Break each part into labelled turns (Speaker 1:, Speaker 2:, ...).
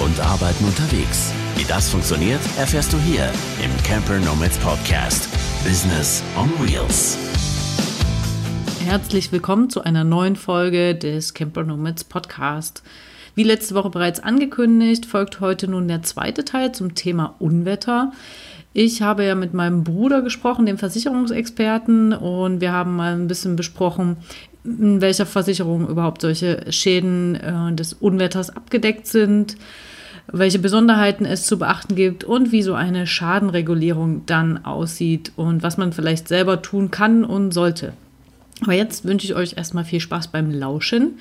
Speaker 1: und Arbeiten unterwegs. Wie das funktioniert, erfährst du hier im Camper Nomads Podcast. Business on Wheels.
Speaker 2: Herzlich willkommen zu einer neuen Folge des Camper Nomads Podcast. Wie letzte Woche bereits angekündigt, folgt heute nun der zweite Teil zum Thema Unwetter. Ich habe ja mit meinem Bruder gesprochen, dem Versicherungsexperten, und wir haben mal ein bisschen besprochen, in welcher Versicherung überhaupt solche Schäden äh, des Unwetters abgedeckt sind, welche Besonderheiten es zu beachten gibt und wie so eine Schadenregulierung dann aussieht und was man vielleicht selber tun kann und sollte. Aber jetzt wünsche ich euch erstmal viel Spaß beim Lauschen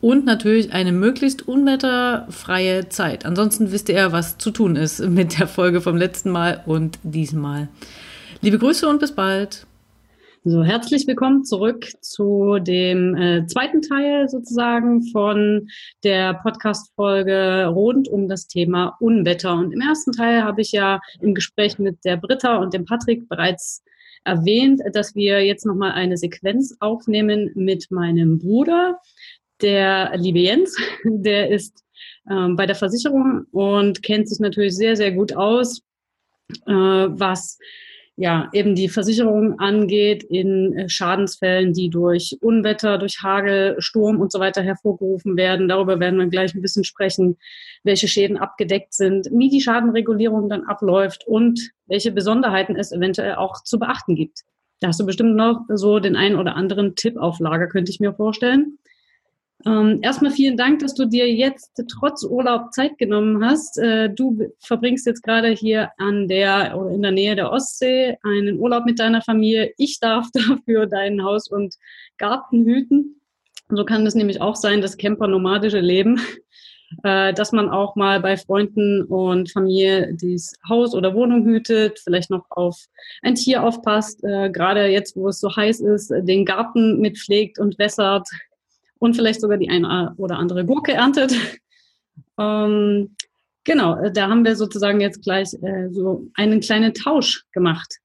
Speaker 2: und natürlich eine möglichst unwetterfreie Zeit. Ansonsten wisst ihr, was zu tun ist mit der Folge vom letzten Mal und diesmal. Liebe Grüße und bis bald.
Speaker 3: So, herzlich willkommen zurück zu dem äh, zweiten Teil sozusagen von der Podcast-Folge rund um das Thema Unwetter. Und im ersten Teil habe ich ja im Gespräch mit der Britta und dem Patrick bereits erwähnt, dass wir jetzt nochmal eine Sequenz aufnehmen mit meinem Bruder, der liebe Jens, der ist ähm, bei der Versicherung und kennt sich natürlich sehr, sehr gut aus, äh, was ja eben die Versicherung angeht in äh, Schadensfällen, die durch Unwetter, durch Hagel, Sturm und so weiter hervorgerufen werden. Darüber werden wir gleich ein bisschen sprechen, welche Schäden abgedeckt sind, wie die Schadenregulierung dann abläuft und welche Besonderheiten es eventuell auch zu beachten gibt. Da hast du bestimmt noch so den einen oder anderen Tipp auf Lager, könnte ich mir vorstellen. Ähm, erstmal vielen Dank, dass du dir jetzt trotz Urlaub Zeit genommen hast. Äh, du verbringst jetzt gerade hier an der oder in der Nähe der Ostsee einen Urlaub mit deiner Familie. Ich darf dafür dein Haus und Garten hüten. So kann es nämlich auch sein, das Camper-nomadische Leben, äh, dass man auch mal bei Freunden und Familie das Haus oder Wohnung hütet, vielleicht noch auf ein Tier aufpasst, äh, gerade jetzt, wo es so heiß ist, den Garten mitpflegt und wässert, und vielleicht sogar die eine oder andere Gurke erntet. Ähm, genau, äh, da haben wir sozusagen jetzt gleich äh, so einen kleinen Tausch gemacht.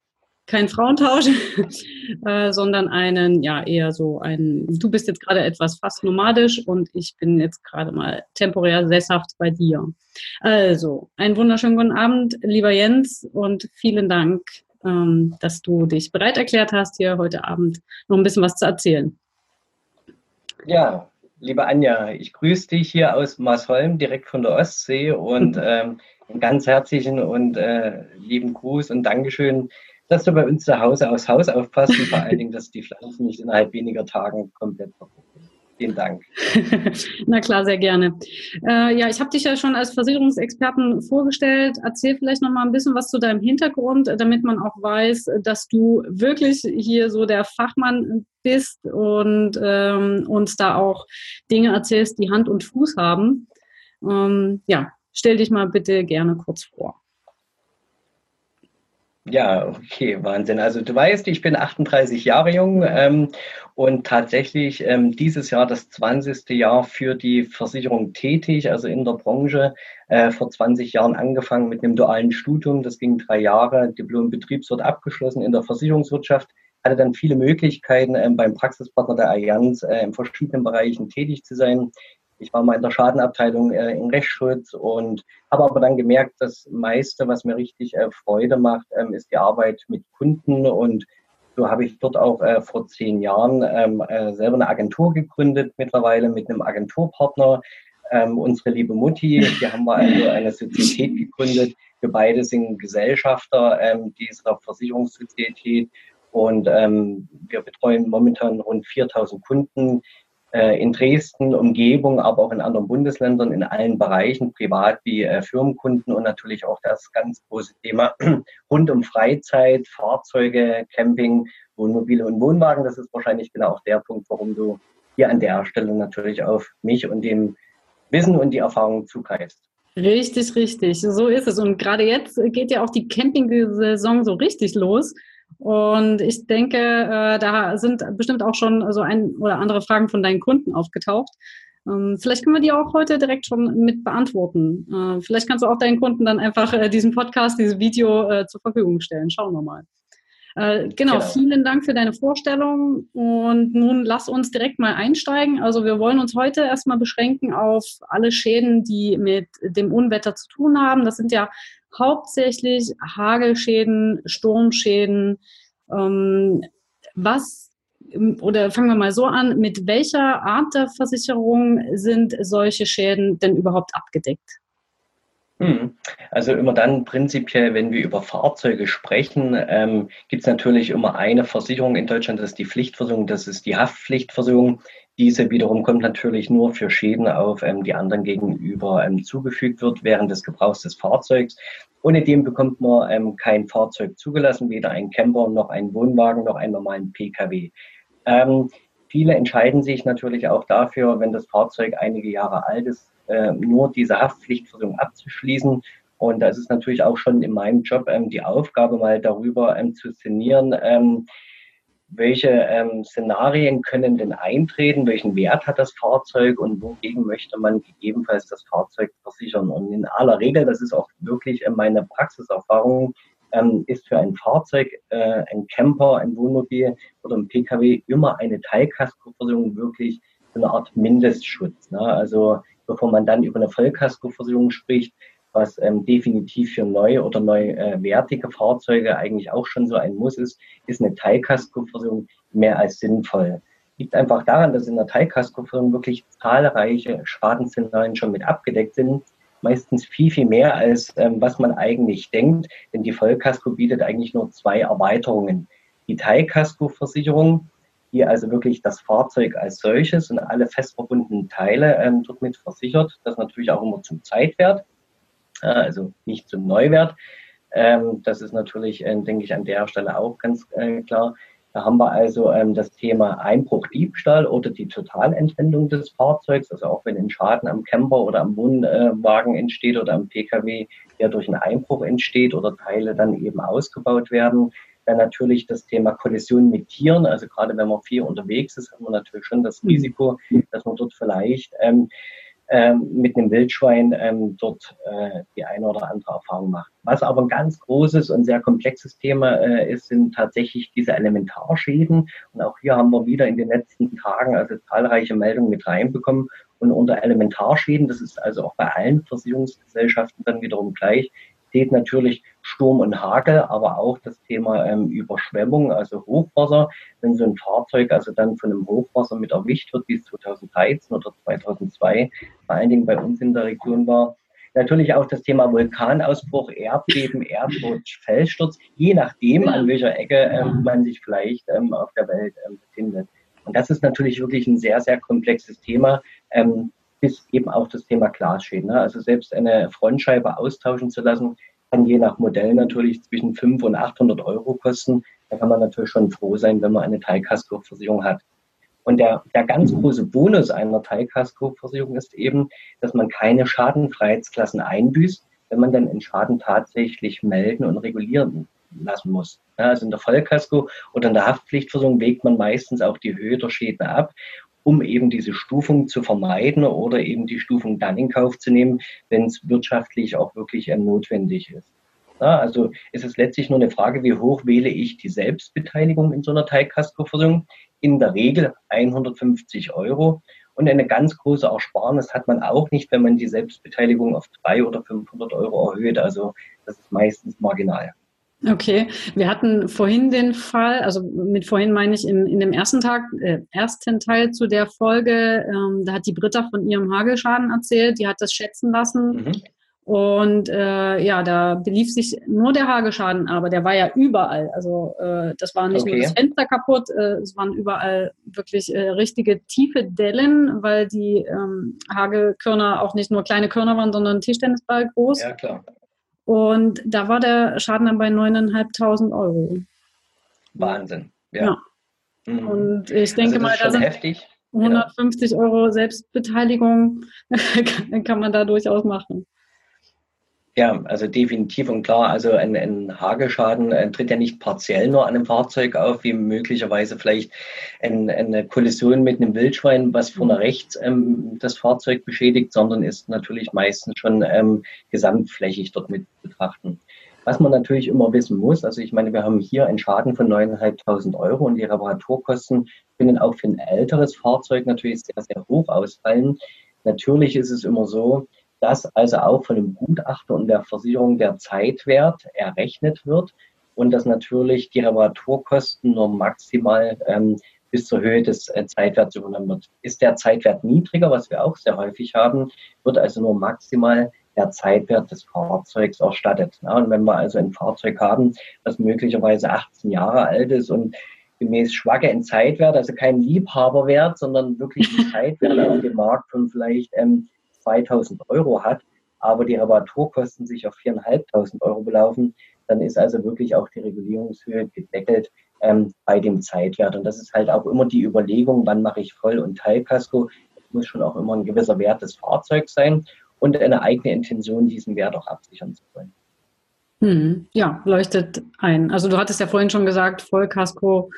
Speaker 3: Kein Frauentausch, äh, sondern einen, ja, eher so ein, du bist jetzt gerade etwas fast nomadisch und ich bin jetzt gerade mal temporär sesshaft bei dir. Also, einen wunderschönen guten Abend, lieber Jens, und vielen Dank, ähm, dass du dich bereit erklärt hast, hier heute Abend noch ein bisschen was zu erzählen.
Speaker 4: Ja, liebe Anja, ich grüße dich hier aus Maasholm, direkt von der Ostsee und ähm, einen ganz herzlichen und äh, lieben Gruß und Dankeschön, dass du bei uns zu Hause aus Haus aufpasst und vor allen Dingen, dass die Pflanzen nicht innerhalb weniger Tagen komplett verpuffen. Vielen Dank.
Speaker 3: Na klar, sehr gerne. Äh, ja, ich habe dich ja schon als Versicherungsexperten vorgestellt. Erzähl vielleicht noch mal ein bisschen was zu deinem Hintergrund, damit man auch weiß, dass du wirklich hier so der Fachmann bist und ähm, uns da auch Dinge erzählst, die Hand und Fuß haben. Ähm, ja, stell dich mal bitte gerne kurz vor.
Speaker 4: Ja, okay, Wahnsinn. Also du weißt, ich bin 38 Jahre jung ähm, und tatsächlich ähm, dieses Jahr das 20. Jahr für die Versicherung tätig, also in der Branche. Äh, vor 20 Jahren angefangen mit einem dualen Studium. Das ging drei Jahre, Diplom Betriebswirt abgeschlossen in der Versicherungswirtschaft. Hatte dann viele Möglichkeiten, ähm, beim Praxispartner der Allianz äh, in verschiedenen Bereichen tätig zu sein. Ich war mal in der Schadenabteilung äh, in Rechtsschutz und habe aber dann gemerkt, das meiste, was mir richtig äh, Freude macht, ähm, ist die Arbeit mit Kunden. Und so habe ich dort auch äh, vor zehn Jahren ähm, äh, selber eine Agentur gegründet, mittlerweile mit einem Agenturpartner. Ähm, unsere liebe Mutti, hier haben wir also eine Sozietät gegründet. Wir beide sind Gesellschafter ähm, dieser Versicherungssozietät und ähm, wir betreuen momentan rund 4000 Kunden in Dresden, Umgebung, aber auch in anderen Bundesländern, in allen Bereichen, privat wie äh, Firmenkunden und natürlich auch das ganz große Thema rund um Freizeit, Fahrzeuge, Camping, Wohnmobile und Wohnwagen. Das ist wahrscheinlich genau auch der Punkt, warum du hier an der Stelle natürlich auf mich und dem Wissen und die Erfahrung zugreifst.
Speaker 3: Richtig, richtig. So ist es. Und gerade jetzt geht ja auch die Camping-Saison so richtig los. Und ich denke, äh, da sind bestimmt auch schon so ein oder andere Fragen von deinen Kunden aufgetaucht. Ähm, vielleicht können wir die auch heute direkt schon mit beantworten. Äh, vielleicht kannst du auch deinen Kunden dann einfach äh, diesen Podcast, dieses Video äh, zur Verfügung stellen. Schauen wir mal. Äh, genau, genau, vielen Dank für deine Vorstellung. Und nun lass uns direkt mal einsteigen. Also wir wollen uns heute erstmal beschränken auf alle Schäden, die mit dem Unwetter zu tun haben. Das sind ja hauptsächlich Hagelschäden, Sturmschäden. Ähm, was oder fangen wir mal so an, mit welcher Art der Versicherung sind solche Schäden denn überhaupt abgedeckt?
Speaker 4: Hm. Also immer dann prinzipiell, wenn wir über Fahrzeuge sprechen, ähm, gibt es natürlich immer eine Versicherung in Deutschland, das ist die Pflichtversicherung, das ist die Haftpflichtversicherung. Diese wiederum kommt natürlich nur für Schäden auf, ähm, die anderen gegenüber ähm, zugefügt wird während des Gebrauchs des Fahrzeugs. Ohne dem bekommt man ähm, kein Fahrzeug zugelassen, weder ein Camper noch ein Wohnwagen noch einen normalen Pkw. Ähm, viele entscheiden sich natürlich auch dafür, wenn das Fahrzeug einige Jahre alt ist, äh, nur diese Haftpflichtversicherung abzuschließen. Und das ist natürlich auch schon in meinem Job ähm, die Aufgabe, mal darüber ähm, zu sinnieren, ähm, welche ähm, Szenarien können denn eintreten, welchen Wert hat das Fahrzeug und wogegen möchte man gegebenenfalls das Fahrzeug versichern. Und in aller Regel, das ist auch wirklich äh, meine Praxiserfahrung, ähm, ist für ein Fahrzeug, äh, ein Camper, ein Wohnmobil oder ein Pkw immer eine Teilkaskoversicherung wirklich eine Art Mindestschutz. Ne? Also bevor man dann über eine Vollkaskoversicherung spricht, was ähm, definitiv für neue oder neuwertige äh, Fahrzeuge eigentlich auch schon so ein Muss ist, ist eine Teilkaskoversicherung mehr als sinnvoll. Liegt einfach daran, dass in der Teilkaskoversicherung wirklich zahlreiche Schadenszenarien schon mit abgedeckt sind. Meistens viel, viel mehr als ähm, was man eigentlich denkt, denn die Vollkasko bietet eigentlich nur zwei Erweiterungen. Die Teilkaskoversicherung die also wirklich das Fahrzeug als solches und alle fest verbundenen Teile ähm, dort mit versichert. Das natürlich auch immer zum Zeitwert, also nicht zum Neuwert. Ähm, das ist natürlich, äh, denke ich, an der Stelle auch ganz äh, klar. Da haben wir also ähm, das Thema Einbruch, Diebstahl oder die Totalentwendung des Fahrzeugs. Also auch wenn ein Schaden am Camper oder am Wohnwagen entsteht oder am Pkw, der durch einen Einbruch entsteht oder Teile dann eben ausgebaut werden, dann natürlich das Thema Kollision mit Tieren. Also gerade wenn man viel unterwegs ist, hat man natürlich schon das mhm. Risiko, dass man dort vielleicht ähm, ähm, mit einem Wildschwein ähm, dort äh, die eine oder andere Erfahrung macht. Was aber ein ganz großes und sehr komplexes Thema äh, ist, sind tatsächlich diese Elementarschäden. Und auch hier haben wir wieder in den letzten Tagen also zahlreiche Meldungen mit reinbekommen. Und unter Elementarschäden, das ist also auch bei allen Versicherungsgesellschaften dann wiederum gleich, steht natürlich Sturm und Hagel, aber auch das Thema ähm, Überschwemmung, also Hochwasser. Wenn so ein Fahrzeug also dann von einem Hochwasser mit erwischt wird, wie es 2013 oder 2002 vor allen Dingen bei uns in der Region war, Natürlich auch das Thema Vulkanausbruch, Erdbeben, Erdrutsch, Felssturz, je nachdem, an welcher Ecke ähm, man sich vielleicht ähm, auf der Welt ähm, befindet. Und das ist natürlich wirklich ein sehr, sehr komplexes Thema. Bis eben auch das Thema Glasschäden. Ne? Also selbst eine Frontscheibe austauschen zu lassen, kann je nach Modell natürlich zwischen 500 und 800 Euro kosten. Da kann man natürlich schon froh sein, wenn man eine Teilkaskoversicherung hat. Und der, der ganz große Bonus einer Teilkaskoversicherung ist eben, dass man keine Schadenfreiheitsklassen einbüßt, wenn man dann einen Schaden tatsächlich melden und regulieren lassen muss. Also in der Vollkasko oder in der Haftpflichtversicherung wägt man meistens auch die Höhe der Schäden ab um eben diese Stufung zu vermeiden oder eben die Stufung dann in Kauf zu nehmen, wenn es wirtschaftlich auch wirklich ähm, notwendig ist. Ja, also ist es letztlich nur eine Frage, wie hoch wähle ich die Selbstbeteiligung in so einer Teilkaskoversicherung? In der Regel 150 Euro. Und eine ganz große Ersparnis hat man auch nicht, wenn man die Selbstbeteiligung auf 300 oder 500 Euro erhöht. Also das ist meistens marginal.
Speaker 3: Okay, wir hatten vorhin den Fall, also mit vorhin meine ich in, in dem ersten Tag, äh, ersten Teil zu der Folge, ähm, da hat die Britta von ihrem Hagelschaden erzählt, die hat das schätzen lassen. Mhm. Und äh, ja, da belief sich nur der Hagelschaden, aber der war ja überall. Also äh, das war nicht okay. nur das Fenster kaputt, äh, es waren überall wirklich äh, richtige tiefe Dellen, weil die ähm, Hagelkörner auch nicht nur kleine Körner waren, sondern Tischtennisball groß. Ja, klar. Und da war der Schaden dann bei 9.500 Euro.
Speaker 4: Wahnsinn, ja. ja.
Speaker 3: Mhm. Und ich denke also mal, da sind heftig. 150 ja. Euro Selbstbeteiligung kann man da durchaus machen.
Speaker 4: Ja, also definitiv und klar, also ein, ein Hagelschaden äh, tritt ja nicht partiell nur an einem Fahrzeug auf, wie möglicherweise vielleicht ein, eine Kollision mit einem Wildschwein, was vorne mhm. rechts ähm, das Fahrzeug beschädigt, sondern ist natürlich meistens schon ähm, gesamtflächig dort mit betrachten. Was man natürlich immer wissen muss, also ich meine, wir haben hier einen Schaden von 9.500 Euro und die Reparaturkosten können auch für ein älteres Fahrzeug natürlich sehr, sehr hoch ausfallen. Natürlich ist es immer so, dass also auch von dem Gutachter und der Versicherung der Zeitwert errechnet wird und dass natürlich die Reparaturkosten nur maximal ähm, bis zur Höhe des äh, Zeitwerts übernommen wird. Ist der Zeitwert niedriger, was wir auch sehr häufig haben, wird also nur maximal der Zeitwert des Fahrzeugs erstattet. Ja, und wenn wir also ein Fahrzeug haben, das möglicherweise 18 Jahre alt ist und gemäß Schwacke ein Zeitwert, also kein Liebhaberwert, sondern wirklich ein Zeitwert auf dem Markt von vielleicht ähm, 2000 Euro hat, aber die Reparaturkosten sich auf 4.500 Euro belaufen, dann ist also wirklich auch die Regulierungshöhe gedeckelt ähm, bei dem Zeitwert. Und das ist halt auch immer die Überlegung, wann mache ich Voll- und Teilkasko. Es muss schon auch immer ein gewisser Wert des Fahrzeugs sein und eine eigene Intention, diesen Wert auch absichern zu wollen.
Speaker 3: Hm, ja, leuchtet ein. Also du hattest ja vorhin schon gesagt, Vollkasko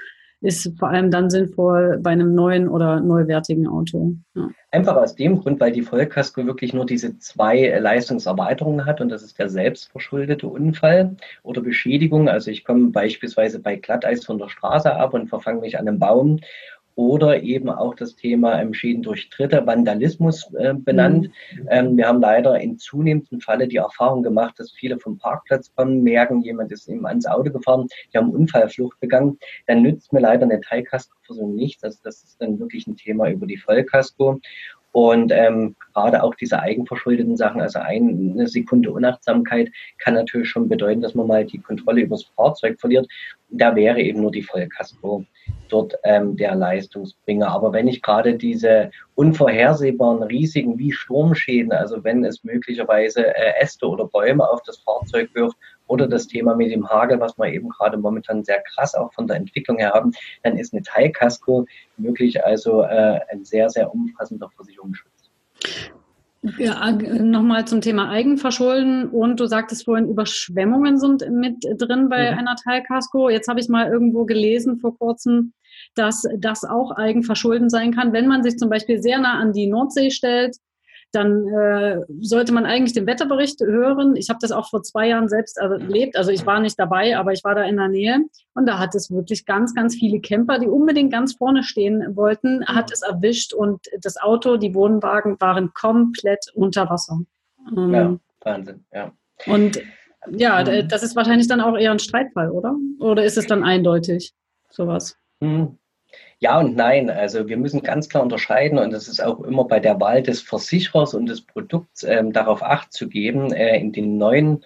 Speaker 3: ist vor allem dann sinnvoll bei einem neuen oder neuwertigen Auto.
Speaker 4: Ja. Einfach aus dem Grund, weil die Vollkasko wirklich nur diese zwei Leistungserweiterungen hat und das ist der selbstverschuldete Unfall oder Beschädigung. Also ich komme beispielsweise bei Glatteis von der Straße ab und verfange mich an einem Baum oder eben auch das Thema ähm, Schäden durch Dritte, Vandalismus äh, benannt. Mhm. Ähm, wir haben leider in zunehmendem Falle die Erfahrung gemacht, dass viele vom Parkplatz kommen, merken, jemand ist eben ans Auto gefahren, die haben Unfallflucht begangen. Dann nützt mir leider eine Teilkaskoversicherung nichts. Also das ist dann wirklich ein Thema über die Vollkasko. Und ähm, gerade auch diese eigenverschuldeten Sachen, also eine Sekunde Unachtsamkeit, kann natürlich schon bedeuten, dass man mal die Kontrolle über das Fahrzeug verliert. Da wäre eben nur die Vollkasko dort ähm, der Leistungsbringer. Aber wenn ich gerade diese unvorhersehbaren Risiken wie Sturmschäden, also wenn es möglicherweise äh, Äste oder Bäume auf das Fahrzeug wirft oder das Thema mit dem Hagel, was wir eben gerade momentan sehr krass auch von der Entwicklung her haben, dann ist eine Teilkasko möglich, also äh, ein sehr, sehr umfassender Versicherungsschutz.
Speaker 3: Ja, nochmal zum Thema Eigenverschulden und du sagtest vorhin, Überschwemmungen sind mit drin bei mhm. einer Teilkasko. Jetzt habe ich mal irgendwo gelesen vor kurzem, dass das auch Eigenverschulden sein kann, wenn man sich zum Beispiel sehr nah an die Nordsee stellt dann äh, sollte man eigentlich den Wetterbericht hören. Ich habe das auch vor zwei Jahren selbst erlebt. Also ich war nicht dabei, aber ich war da in der Nähe. Und da hat es wirklich ganz, ganz viele Camper, die unbedingt ganz vorne stehen wollten, hat es erwischt und das Auto, die Wohnwagen waren komplett unter Wasser.
Speaker 4: Ähm, ja, Wahnsinn, ja.
Speaker 3: Und ja, mhm. das ist wahrscheinlich dann auch eher ein Streitfall, oder? Oder ist es dann eindeutig, sowas?
Speaker 4: Ja und nein. Also wir müssen ganz klar unterscheiden und das ist auch immer bei der Wahl des Versicherers und des Produkts ähm, darauf Acht zu geben. Äh, in den neuen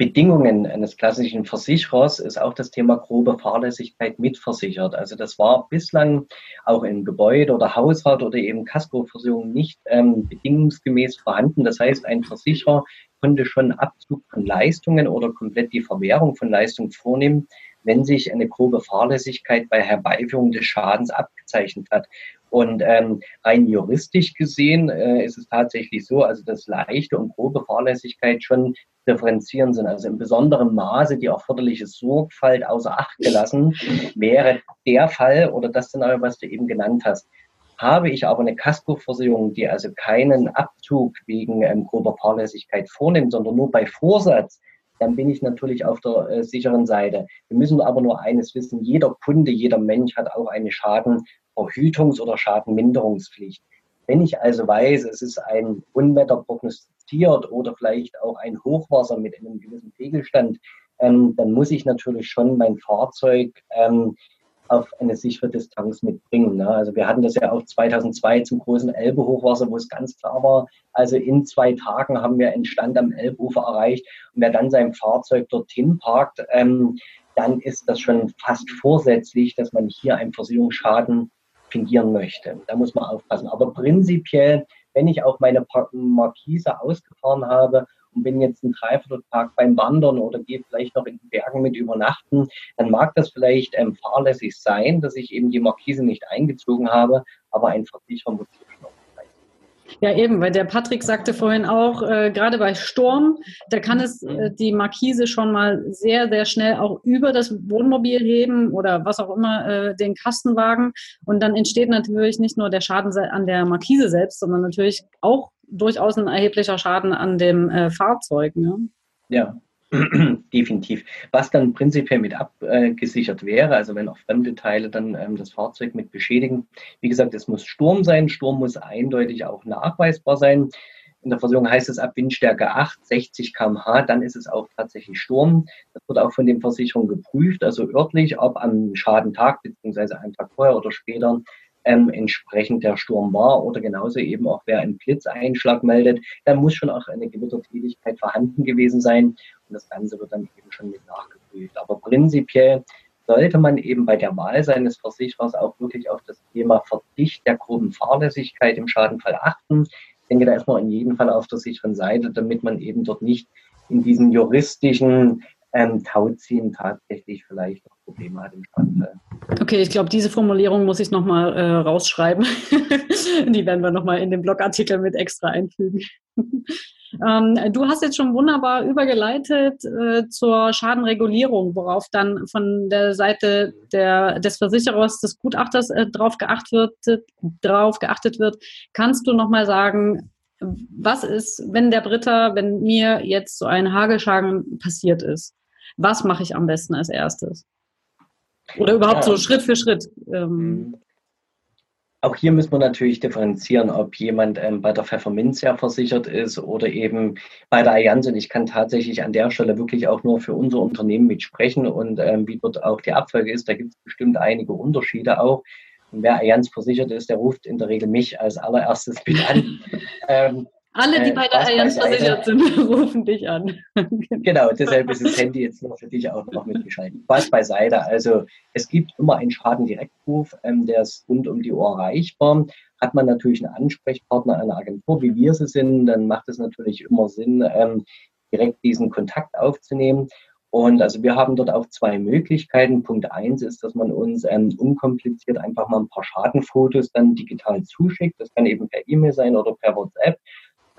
Speaker 4: Bedingungen eines klassischen Versicherers ist auch das Thema grobe Fahrlässigkeit mitversichert. Also das war bislang auch im Gebäude oder Haushalt oder eben Kaskoversicherung nicht ähm, bedingungsgemäß vorhanden. Das heißt, ein Versicherer konnte schon Abzug von Leistungen oder komplett die Verwehrung von Leistungen vornehmen, wenn sich eine grobe Fahrlässigkeit bei Herbeiführung des Schadens abgezeichnet hat. Und ähm, rein juristisch gesehen äh, ist es tatsächlich so, also dass leichte und grobe Fahrlässigkeit schon differenzieren sind. Also in besonderem Maße die erforderliche Sorgfalt außer Acht gelassen wäre der Fall oder das Szenario, was du eben genannt hast. Habe ich aber eine Kaskoversicherung, die also keinen Abzug wegen ähm, grober Fahrlässigkeit vornimmt, sondern nur bei Vorsatz dann bin ich natürlich auf der äh, sicheren Seite. Wir müssen aber nur eines wissen, jeder Kunde, jeder Mensch hat auch eine Schadenverhütungs- oder Schadenminderungspflicht. Wenn ich also weiß, es ist ein Unwetter prognostiziert oder vielleicht auch ein Hochwasser mit einem gewissen Pegelstand, ähm, dann muss ich natürlich schon mein Fahrzeug ähm, auf eine sichere Distanz mitbringen. Ne? Also wir hatten das ja auch 2002 zum großen Elbe-Hochwasser, wo es ganz klar war, also in zwei Tagen haben wir einen Stand am Elbufer erreicht und wer dann sein Fahrzeug dorthin parkt, ähm, dann ist das schon fast vorsätzlich, dass man hier einen Versicherungsschaden fingieren möchte. Da muss man aufpassen. Aber prinzipiell, wenn ich auch meine Markise ausgefahren habe und bin jetzt einen Dreivierteltag beim Wandern oder gehe vielleicht noch in den Bergen mit übernachten, dann mag das vielleicht ähm, fahrlässig sein, dass ich eben die Markise nicht eingezogen habe, aber ein Versicherer muss hier schon
Speaker 3: ja, eben, weil der Patrick sagte vorhin auch, äh, gerade bei Sturm, da kann es äh, die Markise schon mal sehr, sehr schnell auch über das Wohnmobil heben oder was auch immer, äh, den Kastenwagen. Und dann entsteht natürlich nicht nur der Schaden an der Markise selbst, sondern natürlich auch durchaus ein erheblicher Schaden an dem äh, Fahrzeug. Ne?
Speaker 4: Ja, Definitiv. Was dann prinzipiell mit abgesichert wäre, also wenn auch fremde Teile dann ähm, das Fahrzeug mit beschädigen. Wie gesagt, es muss Sturm sein. Sturm muss eindeutig auch nachweisbar sein. In der Versicherung heißt es ab Windstärke 8, 60 km/h, dann ist es auch tatsächlich Sturm. Das wird auch von den Versicherungen geprüft, also örtlich, ob am Schadentag beziehungsweise einen Tag vorher oder später ähm, entsprechend der Sturm war oder genauso eben auch wer einen Blitzeinschlag meldet, dann muss schon auch eine Gewittertätigkeit vorhanden gewesen sein und das Ganze wird dann eben schon mit nachgeprüft. Aber prinzipiell sollte man eben bei der Wahl seines Versicherers auch wirklich auf das Thema Verzicht der groben Fahrlässigkeit im Schadenfall achten. Ich denke, da ist man in jedem Fall auf der sicheren Seite, damit man eben dort nicht in diesen juristischen ähm, Tauziehen tatsächlich vielleicht noch Probleme hat im Schadenfall.
Speaker 3: Okay, ich glaube, diese Formulierung muss ich nochmal äh, rausschreiben. Die werden wir nochmal in den Blogartikel mit extra einfügen. ähm, du hast jetzt schon wunderbar übergeleitet äh, zur Schadenregulierung, worauf dann von der Seite der, des Versicherers, des Gutachters äh, drauf, geachtet wird, drauf geachtet wird. Kannst du nochmal sagen, was ist, wenn der Britta, wenn mir jetzt so ein Hagelschaden passiert ist? Was mache ich am besten als erstes? Oder überhaupt ja. so Schritt für Schritt. Ähm. Mhm.
Speaker 4: Auch hier müssen wir natürlich differenzieren, ob jemand ähm, bei der Pfefferminz ja versichert ist oder eben bei der Allianz. Und ich kann tatsächlich an der Stelle wirklich auch nur für unser Unternehmen mitsprechen und ähm, wie dort auch die Abfolge ist. Da gibt es bestimmt einige Unterschiede auch. Und wer Allianz versichert ist, der ruft in der Regel mich als allererstes mit an.
Speaker 3: ähm, alle, die äh, bei der Allianz versichert sind, rufen dich an.
Speaker 4: genau, deshalb ist das Handy jetzt noch für dich auch noch mitgeschaltet. Was beiseite. Also es gibt immer einen Schadendirektruf, ähm, der ist rund um die Uhr erreichbar. Hat man natürlich einen Ansprechpartner einer Agentur, wie wir sie sind, dann macht es natürlich immer Sinn, ähm, direkt diesen Kontakt aufzunehmen. Und also wir haben dort auch zwei Möglichkeiten. Punkt eins ist, dass man uns ähm, unkompliziert einfach mal ein paar Schadenfotos dann digital zuschickt. Das kann eben per E-Mail sein oder per WhatsApp.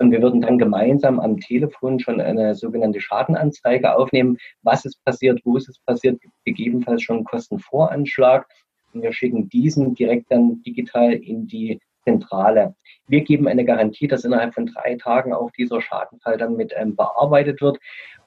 Speaker 4: Und wir würden dann gemeinsam am Telefon schon eine sogenannte Schadenanzeige aufnehmen. Was ist passiert, wo ist es passiert, gegebenenfalls schon einen Kostenvoranschlag. Und wir schicken diesen direkt dann digital in die Zentrale. Wir geben eine Garantie, dass innerhalb von drei Tagen auch dieser Schadenfall dann mit ähm, bearbeitet wird.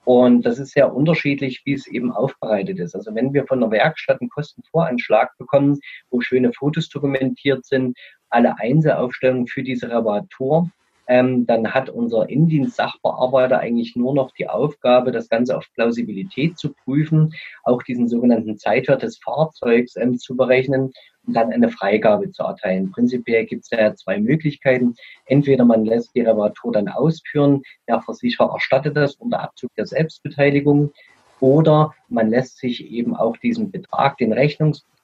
Speaker 4: Und das ist sehr unterschiedlich, wie es eben aufbereitet ist. Also wenn wir von der Werkstatt einen Kostenvoranschlag bekommen, wo schöne Fotos dokumentiert sind, alle Einzelaufstellungen für diese Reparatur, ähm, dann hat unser Indienst-Sachbearbeiter eigentlich nur noch die Aufgabe, das Ganze auf Plausibilität zu prüfen, auch diesen sogenannten Zeitwert des Fahrzeugs ähm, zu berechnen und dann eine Freigabe zu erteilen. Prinzipiell gibt es ja zwei Möglichkeiten. Entweder man lässt die Reparatur dann ausführen, der Versicherer erstattet das unter Abzug der Selbstbeteiligung oder man lässt sich eben auch diesen Betrag, den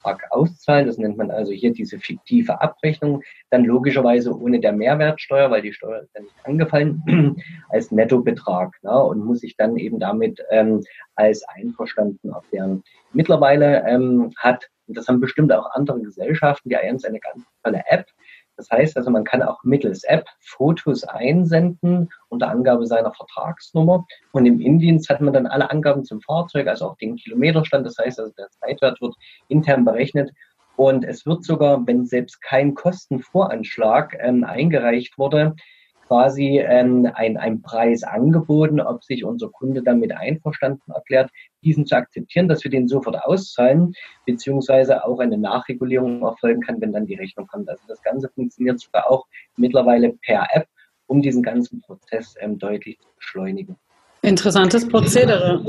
Speaker 4: Rechnungsbetrag auszahlen. Das nennt man also hier diese fiktive Abrechnung. Dann logischerweise ohne der Mehrwertsteuer, weil die Steuer ist ja nicht angefallen, als Nettobetrag ne, und muss sich dann eben damit ähm, als einverstanden erklären. Mittlerweile ähm, hat, und das haben bestimmt auch andere Gesellschaften, die Allianz eine ganz tolle App, das heißt also, man kann auch mittels App Fotos einsenden unter Angabe seiner Vertragsnummer. Und im Indienst hat man dann alle Angaben zum Fahrzeug, also auch den Kilometerstand. Das heißt also, der Zeitwert wird intern berechnet. Und es wird sogar, wenn selbst kein Kostenvoranschlag ähm, eingereicht wurde, quasi ähm, ein, ein Preis angeboten, ob sich unser Kunde damit einverstanden erklärt, diesen zu akzeptieren, dass wir den sofort auszahlen, beziehungsweise auch eine Nachregulierung erfolgen kann, wenn dann die Rechnung kommt. Also das Ganze funktioniert sogar auch mittlerweile per App, um diesen ganzen Prozess ähm, deutlich zu beschleunigen.
Speaker 3: Interessantes Prozedere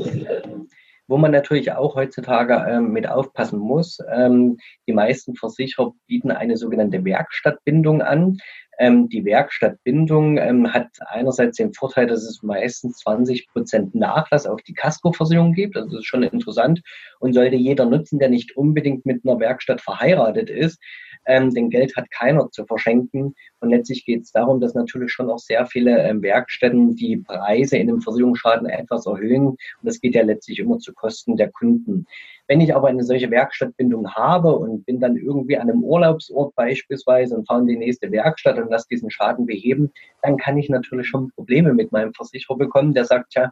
Speaker 4: wo man natürlich auch heutzutage ähm, mit aufpassen muss. Ähm, die meisten Versicherer bieten eine sogenannte Werkstattbindung an. Ähm, die Werkstattbindung ähm, hat einerseits den Vorteil, dass es meistens 20 Prozent Nachlass auf die Casco-Versicherung gibt. Also das ist schon interessant und sollte jeder nutzen, der nicht unbedingt mit einer Werkstatt verheiratet ist. Ähm, denn Geld hat keiner zu verschenken. Und letztlich geht es darum, dass natürlich schon auch sehr viele ähm, Werkstätten die Preise in dem Versicherungsschaden etwas erhöhen. Und das geht ja letztlich immer zu Kosten der Kunden. Wenn ich aber eine solche Werkstattbindung habe und bin dann irgendwie an einem Urlaubsort beispielsweise und fahre in die nächste Werkstatt und lasse diesen Schaden beheben, dann kann ich natürlich schon Probleme mit meinem Versicherer bekommen, der sagt, ja,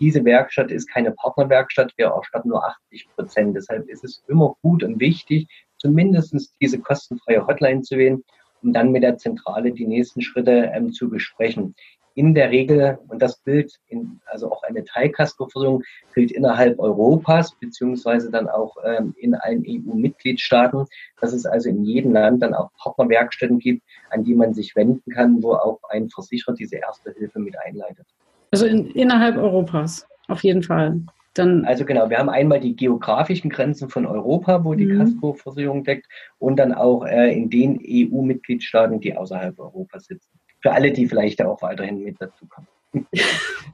Speaker 4: diese Werkstatt ist keine Partnerwerkstatt, wir erstatten nur 80 Prozent. Deshalb ist es immer gut und wichtig, zumindest diese kostenfreie Hotline zu wählen, um dann mit der Zentrale die nächsten Schritte ähm, zu besprechen. in der Regel, und das gilt, in, also auch eine Teilkaskoversicherung gilt innerhalb Europas, beziehungsweise dann auch ähm, in allen EU-Mitgliedstaaten, dass es also in jedem Land dann auch Partnerwerkstätten gibt, an die man sich wenden kann, wo auch ein Versicherer diese erste Hilfe mit einleitet.
Speaker 3: Also in, innerhalb Europas, auf jeden Fall.
Speaker 4: Dann also genau, wir haben einmal die geografischen Grenzen von Europa, wo die mhm. Kaskoversicherung deckt, und dann auch äh, in den EU-Mitgliedstaaten, die außerhalb Europas sitzen für alle, die vielleicht auch weiterhin mit dazu kommen.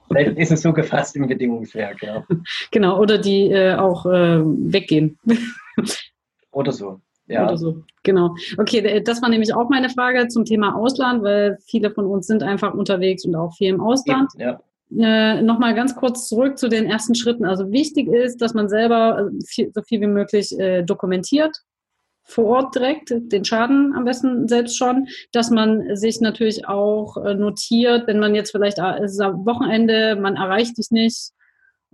Speaker 4: vielleicht ist es so gefasst im Bedingungswerk, ja.
Speaker 3: Genau, oder die äh, auch äh, weggehen.
Speaker 4: oder so. Ja.
Speaker 3: Oder so, genau. Okay, das war nämlich auch meine Frage zum Thema Ausland, weil viele von uns sind einfach unterwegs und auch viel im Ausland. Ja. Äh, Nochmal ganz kurz zurück zu den ersten Schritten. Also wichtig ist, dass man selber äh, viel, so viel wie möglich äh, dokumentiert, vor Ort direkt, den Schaden am besten selbst schon, dass man sich natürlich auch äh, notiert, wenn man jetzt vielleicht äh, es ist am Wochenende, man erreicht dich nicht,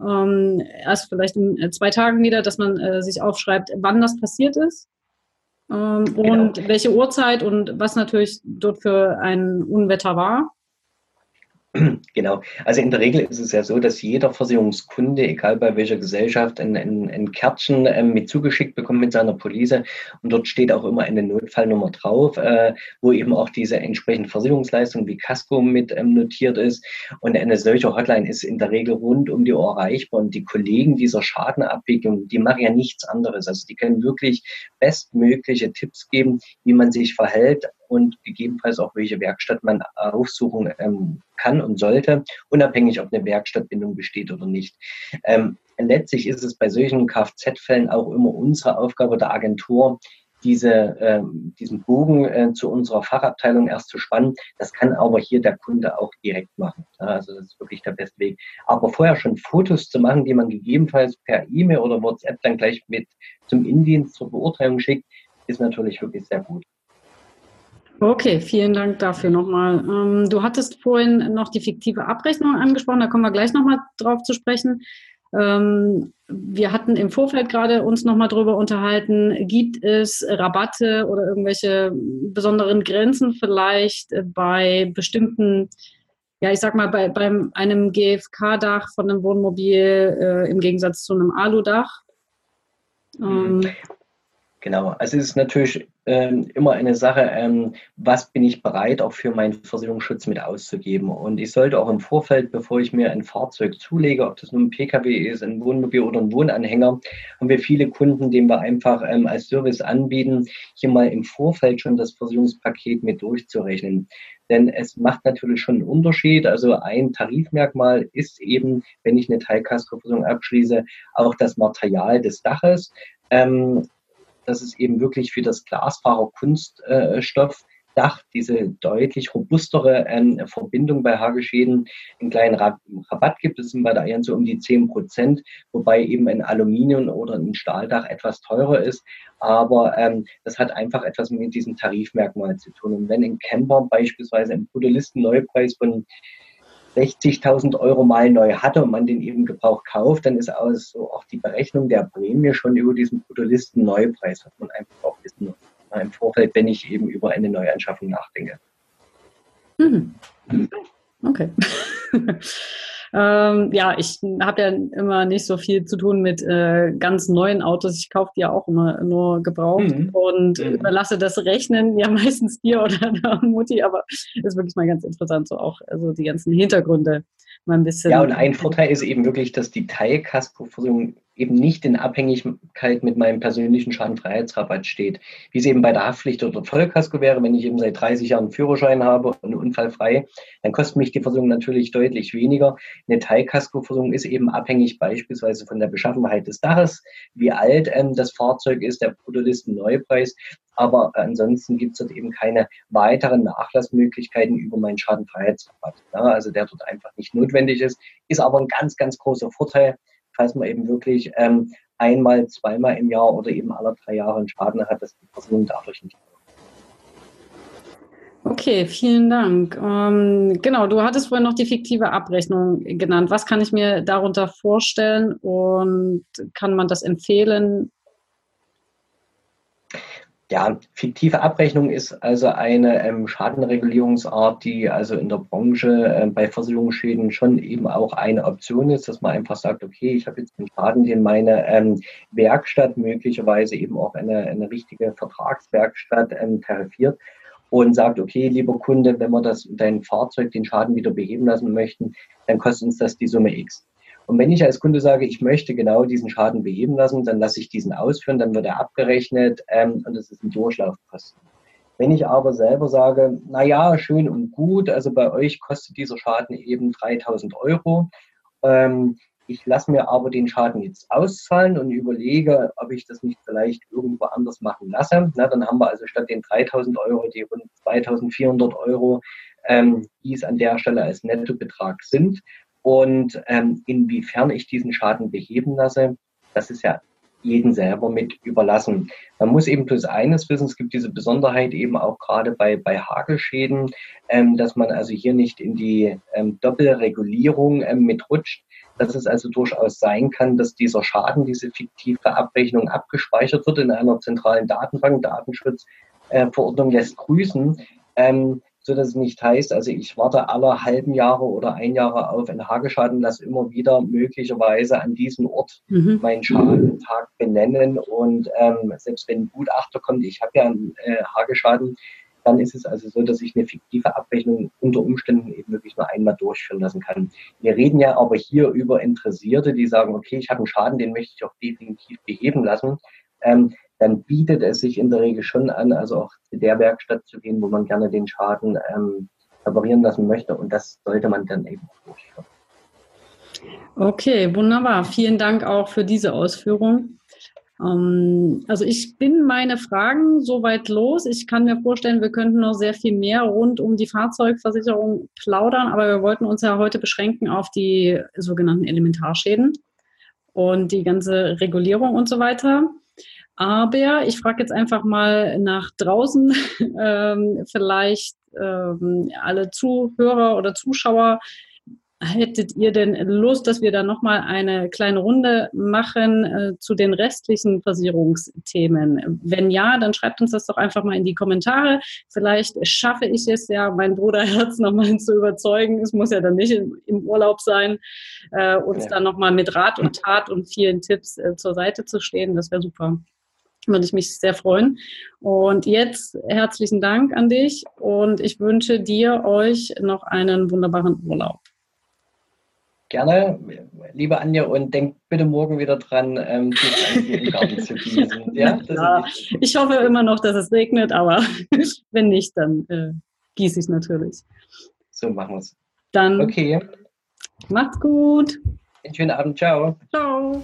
Speaker 3: ähm, erst vielleicht in zwei Tagen wieder, dass man äh, sich aufschreibt, wann das passiert ist ähm, genau. und welche Uhrzeit und was natürlich dort für ein Unwetter war.
Speaker 4: Genau. Also in der Regel ist es ja so, dass jeder Versicherungskunde, egal bei welcher Gesellschaft, ein, ein, ein Kärtchen ähm, mit zugeschickt bekommt mit seiner Police. Und dort steht auch immer eine Notfallnummer drauf, äh, wo eben auch diese entsprechende Versicherungsleistung wie Casco mit ähm, notiert ist. Und eine solche Hotline ist in der Regel rund um die Uhr erreichbar. Und die Kollegen dieser Schadenabwicklung, die machen ja nichts anderes. Also die können wirklich bestmögliche Tipps geben, wie man sich verhält und gegebenenfalls auch welche Werkstatt man aufsuchen ähm, kann und sollte, unabhängig ob eine Werkstattbindung besteht oder nicht. Ähm, letztlich ist es bei solchen Kfz-Fällen auch immer unsere Aufgabe der Agentur, diese, äh, diesen Bogen äh, zu unserer Fachabteilung erst zu spannen. Das kann aber hier der Kunde auch direkt machen. Also das ist wirklich der beste Weg. Aber vorher schon Fotos zu machen, die man gegebenenfalls per E-Mail oder WhatsApp dann gleich mit zum Indienst zur Beurteilung schickt, ist natürlich wirklich sehr gut.
Speaker 3: Okay, vielen Dank dafür nochmal. Ähm, du hattest vorhin noch die fiktive Abrechnung angesprochen, da kommen wir gleich nochmal drauf zu sprechen. Ähm, wir hatten im Vorfeld gerade uns nochmal drüber unterhalten, gibt es Rabatte oder irgendwelche besonderen Grenzen vielleicht bei bestimmten, ja, ich sag mal, bei, bei einem GFK-Dach von einem Wohnmobil äh, im Gegensatz zu einem Aludach?
Speaker 4: Mhm. Ähm, Genau, also es ist natürlich ähm, immer eine Sache, ähm, was bin ich bereit auch für meinen Versicherungsschutz mit auszugeben. Und ich sollte auch im Vorfeld, bevor ich mir ein Fahrzeug zulege, ob das nun ein Pkw ist, ein Wohnmobil oder ein Wohnanhänger, haben wir viele Kunden, denen wir einfach ähm, als Service anbieten, hier mal im Vorfeld schon das Versicherungspaket mit durchzurechnen. Denn es macht natürlich schon einen Unterschied. Also ein Tarifmerkmal ist eben, wenn ich eine Teilkaskoversicherung abschließe, auch das Material des Daches. Ähm, dass es eben wirklich für das Glasfaser Kunststoff Dach diese deutlich robustere ähm, Verbindung bei Hagelschäden einen kleinen Rabatt gibt. Das sind bei der Allianz so um die 10 Prozent, wobei eben ein Aluminium- oder ein Stahldach etwas teurer ist. Aber ähm, das hat einfach etwas mit diesem Tarifmerkmal zu tun. Und wenn ein Camper beispielsweise im Brutalisteneupreis von 60.000 Euro mal neu hatte und man den eben gebraucht kauft, dann ist also auch die Berechnung der Prämie schon über diesen Bruttolisten-Neupreis, was man einfach auch wissen im Vorfeld, wenn ich eben über eine Neuanschaffung nachdenke.
Speaker 3: Mhm. Okay. Ähm, ja, ich habe ja immer nicht so viel zu tun mit äh, ganz neuen Autos. Ich kaufe die ja auch immer nur gebraucht mhm. und mhm. überlasse das Rechnen ja meistens dir oder der Mutti, aber ist wirklich mal ganz interessant, so auch also die ganzen Hintergründe mal ein bisschen.
Speaker 4: Ja, und ein Vorteil ist eben wirklich, dass die Teilkaskoversicherung eben nicht in Abhängigkeit mit meinem persönlichen Schadenfreiheitsrabatt steht, wie es eben bei der Haftpflicht oder Vollkasko wäre, wenn ich eben seit 30 Jahren einen Führerschein habe und unfallfrei, dann kostet mich die Versicherung natürlich deutlich weniger. Eine Teilkaskoversicherung ist eben abhängig beispielsweise von der Beschaffenheit des Daches, wie alt ähm, das Fahrzeug ist, der Bruttolisten-Neupreis. Aber ansonsten gibt es dort eben keine weiteren Nachlassmöglichkeiten über meinen Schadenfreiheitsrabatt. Ja, also der dort einfach nicht notwendig ist, ist aber ein ganz, ganz großer Vorteil, falls man eben wirklich ähm, einmal, zweimal im Jahr oder eben alle drei Jahre einen Schaden hat, dass die Person dadurch nicht
Speaker 3: Okay, vielen Dank. Ähm, genau, du hattest vorhin noch die fiktive Abrechnung genannt. Was kann ich mir darunter vorstellen und kann man das empfehlen?
Speaker 4: Ja, fiktive Abrechnung ist also eine ähm, Schadenregulierungsart, die also in der Branche äh, bei Versicherungsschäden schon eben auch eine Option ist, dass man einfach sagt, okay, ich habe jetzt einen Schaden, den meine ähm, Werkstatt möglicherweise eben auch eine, eine richtige Vertragswerkstatt ähm, tarifiert und sagt, okay, lieber Kunde, wenn wir das dein Fahrzeug den Schaden wieder beheben lassen möchten, dann kostet uns das die Summe X. Und wenn ich als Kunde sage, ich möchte genau diesen Schaden beheben lassen, dann lasse ich diesen ausführen, dann wird er abgerechnet ähm, und das ist ein Durchlaufkosten. Wenn ich aber selber sage, na ja, schön und gut, also bei euch kostet dieser Schaden eben 3000 Euro, ähm, ich lasse mir aber den Schaden jetzt auszahlen und überlege, ob ich das nicht vielleicht irgendwo anders machen lasse. Na, dann haben wir also statt den 3000 Euro die rund 2400 Euro, ähm, die es an der Stelle als Nettobetrag sind. Und ähm, inwiefern ich diesen Schaden beheben lasse, das ist ja jeden selber mit überlassen. Man muss eben bloß eines wissen, es gibt diese Besonderheit eben auch gerade bei, bei Hagelschäden, ähm, dass man also hier nicht in die ähm, Doppelregulierung ähm, mitrutscht, dass es also durchaus sein kann, dass dieser Schaden, diese fiktive Abrechnung abgespeichert wird in einer zentralen Datenbank. Datenschutzverordnung äh, lässt grüßen. Ähm, so dass es nicht heißt, also ich warte alle halben Jahre oder ein Jahre auf einen Hageschaden, lasse immer wieder möglicherweise an diesem Ort mhm. meinen Schadentag benennen und ähm, selbst wenn ein Gutachter kommt, ich habe ja einen äh, Hageschaden, dann ist es also so, dass ich eine fiktive Abrechnung unter Umständen eben wirklich nur einmal durchführen lassen kann. Wir reden ja aber hier über Interessierte, die sagen, okay, ich habe einen Schaden, den möchte ich auch definitiv beheben lassen. Ähm, dann bietet es sich in der Regel schon an, also auch zu der Werkstatt zu gehen, wo man gerne den Schaden ähm, reparieren lassen möchte. Und das sollte man dann eben auch durchführen.
Speaker 3: Okay, wunderbar. Vielen Dank auch für diese Ausführung. Ähm, also ich bin meine Fragen soweit los. Ich kann mir vorstellen, wir könnten noch sehr viel mehr rund um die Fahrzeugversicherung plaudern, aber wir wollten uns ja heute beschränken auf die sogenannten Elementarschäden und die ganze Regulierung und so weiter. Aber ich frage jetzt einfach mal nach draußen, ähm, vielleicht ähm, alle Zuhörer oder Zuschauer, hättet ihr denn Lust, dass wir da nochmal eine kleine Runde machen äh, zu den restlichen Versicherungsthemen? Wenn ja, dann schreibt uns das doch einfach mal in die Kommentare. Vielleicht schaffe ich es ja, mein Bruderherz nochmal zu überzeugen. Es muss ja dann nicht im, im Urlaub sein, äh, uns ja. dann nochmal mit Rat und Tat und vielen Tipps äh, zur Seite zu stehen. Das wäre super würde ich mich sehr freuen. Und jetzt herzlichen Dank an dich und ich wünsche dir, euch noch einen wunderbaren Urlaub.
Speaker 4: Gerne, liebe Anja, und denk bitte morgen wieder dran, ähm, den Garten zu gießen. Ja,
Speaker 3: ja ich hoffe immer noch, dass es regnet, aber wenn nicht, dann äh, gieße ich natürlich.
Speaker 4: So machen wir es.
Speaker 3: Dann okay. macht's gut.
Speaker 4: Einen schönen Abend. Ciao.
Speaker 3: Ciao.